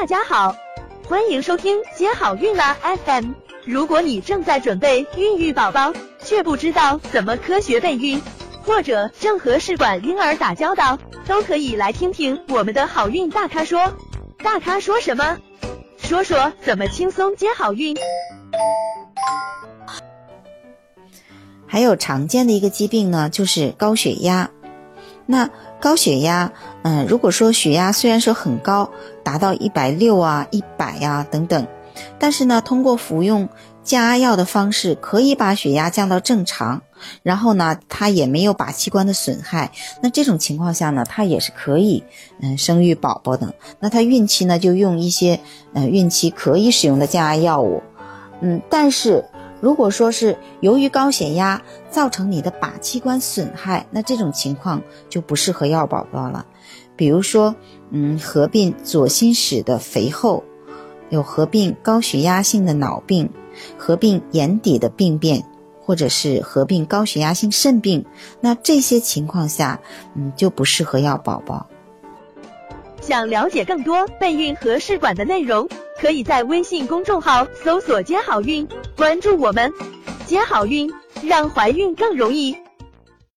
大家好，欢迎收听接好运啦 FM。如果你正在准备孕育宝宝，却不知道怎么科学备孕，或者正和试管婴儿打交道，都可以来听听我们的好运大咖说。大咖说什么？说说怎么轻松接好运。还有常见的一个疾病呢，就是高血压。那高血压，嗯，如果说血压虽然说很高，达到一百六啊、一百呀等等，但是呢，通过服用降压药的方式，可以把血压降到正常，然后呢，它也没有靶器官的损害，那这种情况下呢，它也是可以，嗯，生育宝宝的。那它孕期呢，就用一些，嗯，孕期可以使用的降压药物，嗯，但是。如果说是由于高血压造成你的靶器官损害，那这种情况就不适合要宝宝了。比如说，嗯，合并左心室的肥厚，有合并高血压性的脑病，合并眼底的病变，或者是合并高血压性肾病，那这些情况下，嗯，就不适合要宝宝。想了解更多备孕和试管的内容。可以在微信公众号搜索“接好运”，关注我们，接好运，让怀孕更容易。